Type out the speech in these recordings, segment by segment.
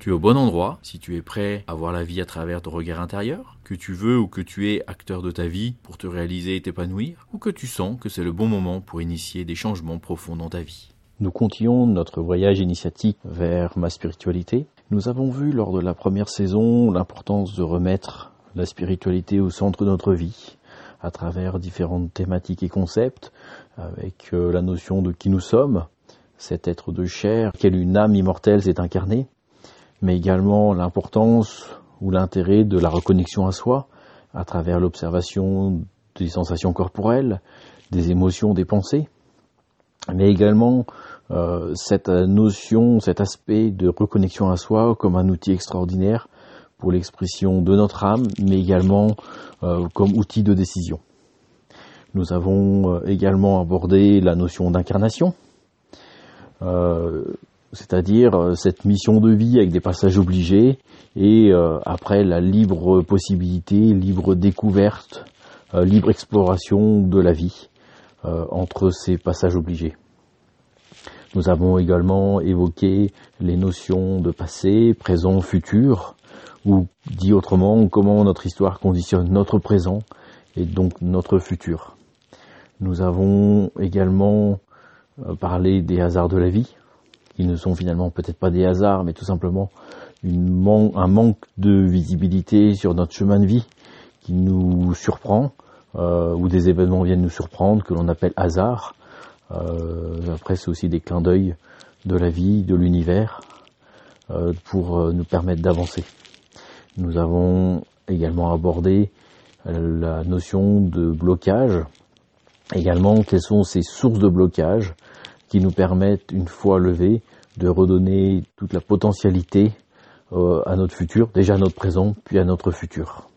Tu es au bon endroit si tu es prêt à voir la vie à travers ton regard intérieur, que tu veux ou que tu es acteur de ta vie pour te réaliser et t'épanouir, ou que tu sens que c'est le bon moment pour initier des changements profonds dans ta vie. Nous continuons notre voyage initiatique vers ma spiritualité. Nous avons vu lors de la première saison l'importance de remettre la spiritualité au centre de notre vie à travers différentes thématiques et concepts, avec euh, la notion de qui nous sommes, cet être de chair, quelle une âme immortelle s'est incarnée, mais également l'importance ou l'intérêt de la reconnexion à soi à travers l'observation des sensations corporelles, des émotions, des pensées, mais également euh, cette notion, cet aspect de reconnexion à soi comme un outil extraordinaire pour l'expression de notre âme, mais également euh, comme outil de décision. Nous avons euh, également abordé la notion d'incarnation, c'est-à-dire euh, cette mission de vie avec des passages obligés et euh, après la libre possibilité, libre découverte, euh, libre exploration de la vie entre ces passages obligés. Nous avons également évoqué les notions de passé, présent, futur, ou dit autrement, comment notre histoire conditionne notre présent et donc notre futur. Nous avons également parlé des hasards de la vie, qui ne sont finalement peut-être pas des hasards, mais tout simplement un manque de visibilité sur notre chemin de vie qui nous surprend, euh, ou des événements viennent nous surprendre, que l'on appelle hasard. Euh, après, c'est aussi des clins d'œil de la vie, de l'univers, euh, pour nous permettre d'avancer. Nous avons également abordé la notion de blocage, également quelles sont ces sources de blocage qui nous permettent, une fois levés, de redonner toute la potentialité euh, à notre futur, déjà à notre présent, puis à notre futur.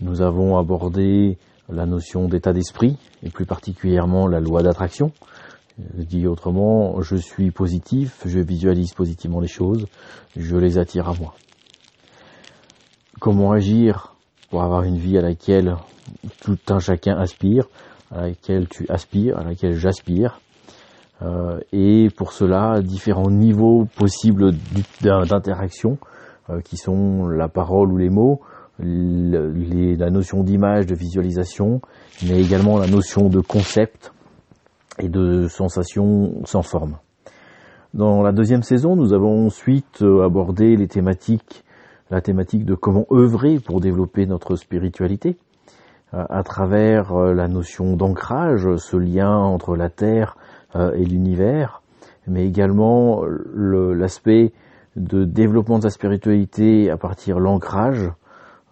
Nous avons abordé la notion d'état d'esprit, et plus particulièrement la loi d'attraction. Dit autrement, je suis positif, je visualise positivement les choses, je les attire à moi. Comment agir pour avoir une vie à laquelle tout un chacun aspire, à laquelle tu aspires, à laquelle j'aspire, euh, et pour cela différents niveaux possibles d'interaction euh, qui sont la parole ou les mots, la notion d'image, de visualisation, mais également la notion de concept et de sensation sans forme. Dans la deuxième saison, nous avons ensuite euh, abordé les thématiques, la thématique de comment œuvrer pour développer notre spiritualité, à travers la notion d'ancrage, ce lien entre la terre euh, et l'univers, mais également l'aspect de développement de sa spiritualité à partir de l'ancrage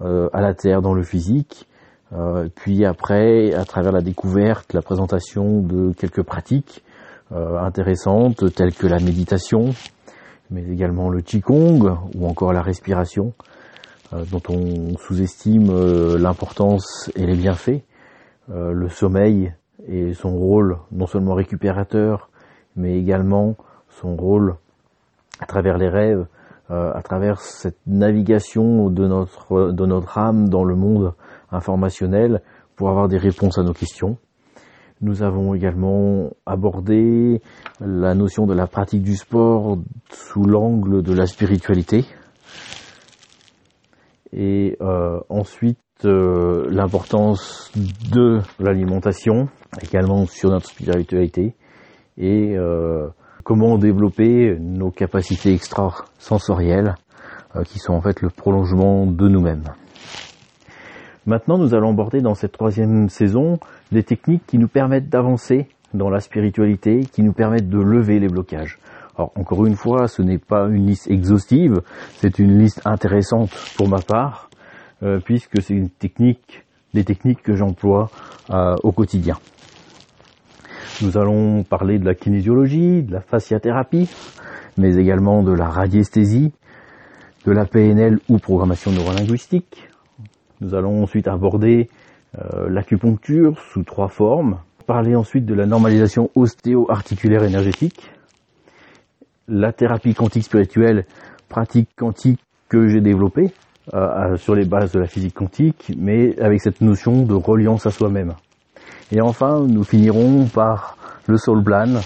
euh, à la terre dans le physique, euh, puis après à travers la découverte, la présentation de quelques pratiques intéressantes telles que la méditation, mais également le qigong ou encore la respiration, dont on sous-estime l'importance et les bienfaits, le sommeil et son rôle non seulement récupérateur, mais également son rôle à travers les rêves, euh, à travers cette navigation de notre, de notre âme dans le monde informationnel pour avoir des réponses à nos questions. Nous avons également abordé la notion de la pratique du sport sous l'angle de la spiritualité. Et euh, ensuite, euh, l'importance de l'alimentation, également sur notre spiritualité, et euh, comment développer nos capacités extrasensorielles, qui sont en fait le prolongement de nous-mêmes. Maintenant, nous allons aborder dans cette troisième saison des techniques qui nous permettent d'avancer dans la spiritualité, qui nous permettent de lever les blocages. Alors, encore une fois, ce n'est pas une liste exhaustive, c'est une liste intéressante pour ma part, euh, puisque c'est une technique, des techniques que j'emploie euh, au quotidien. Nous allons parler de la kinésiologie, de la fasciathérapie, mais également de la radiesthésie, de la PNL ou programmation neurolinguistique. Nous allons ensuite aborder euh, l'acupuncture sous trois formes, parler ensuite de la normalisation ostéo-articulaire énergétique, la thérapie quantique spirituelle, pratique quantique que j'ai développée euh, sur les bases de la physique quantique, mais avec cette notion de reliance à soi-même. Et enfin, nous finirons par le soul plan,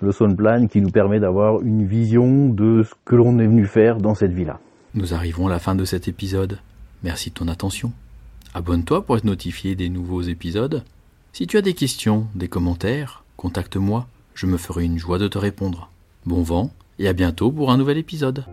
le soul plan qui nous permet d'avoir une vision de ce que l'on est venu faire dans cette vie-là. Nous arrivons à la fin de cet épisode. Merci de ton attention. Abonne-toi pour être notifié des nouveaux épisodes. Si tu as des questions, des commentaires, contacte-moi, je me ferai une joie de te répondre. Bon vent et à bientôt pour un nouvel épisode.